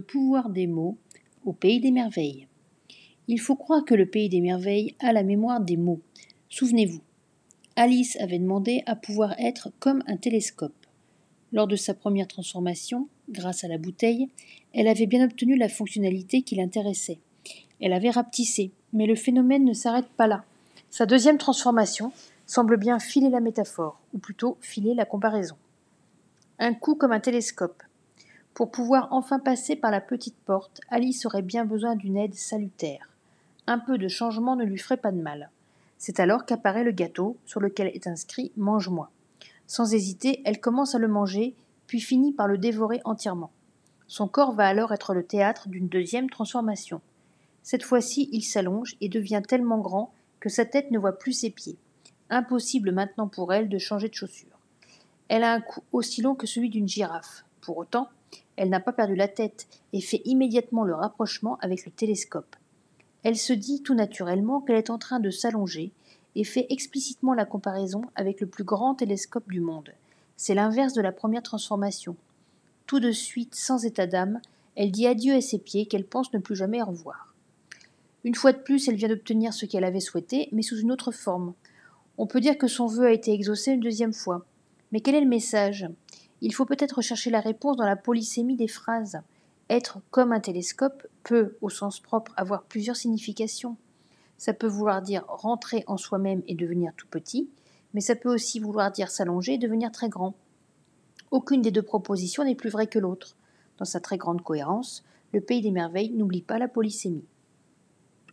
pouvoir des mots au pays des merveilles. Il faut croire que le pays des merveilles a la mémoire des mots. Souvenez-vous, Alice avait demandé à pouvoir être comme un télescope. Lors de sa première transformation, grâce à la bouteille, elle avait bien obtenu la fonctionnalité qui l'intéressait. Elle avait rapetissé, mais le phénomène ne s'arrête pas là. Sa deuxième transformation semble bien filer la métaphore, ou plutôt filer la comparaison. Un coup comme un télescope, pour pouvoir enfin passer par la petite porte, Alice aurait bien besoin d'une aide salutaire. Un peu de changement ne lui ferait pas de mal. C'est alors qu'apparaît le gâteau, sur lequel est inscrit Mange-moi. Sans hésiter, elle commence à le manger, puis finit par le dévorer entièrement. Son corps va alors être le théâtre d'une deuxième transformation. Cette fois-ci, il s'allonge et devient tellement grand que sa tête ne voit plus ses pieds. Impossible maintenant pour elle de changer de chaussure. Elle a un cou aussi long que celui d'une girafe. Pour autant, elle n'a pas perdu la tête et fait immédiatement le rapprochement avec le télescope. Elle se dit tout naturellement qu'elle est en train de s'allonger et fait explicitement la comparaison avec le plus grand télescope du monde. C'est l'inverse de la première transformation. Tout de suite, sans état d'âme, elle dit adieu à ses pieds qu'elle pense ne plus jamais revoir. Une fois de plus, elle vient d'obtenir ce qu'elle avait souhaité, mais sous une autre forme. On peut dire que son vœu a été exaucé une deuxième fois. Mais quel est le message? Il faut peut-être chercher la réponse dans la polysémie des phrases. Être comme un télescope peut, au sens propre, avoir plusieurs significations. Ça peut vouloir dire rentrer en soi-même et devenir tout petit, mais ça peut aussi vouloir dire s'allonger et devenir très grand. Aucune des deux propositions n'est plus vraie que l'autre. Dans sa très grande cohérence, le pays des merveilles n'oublie pas la polysémie.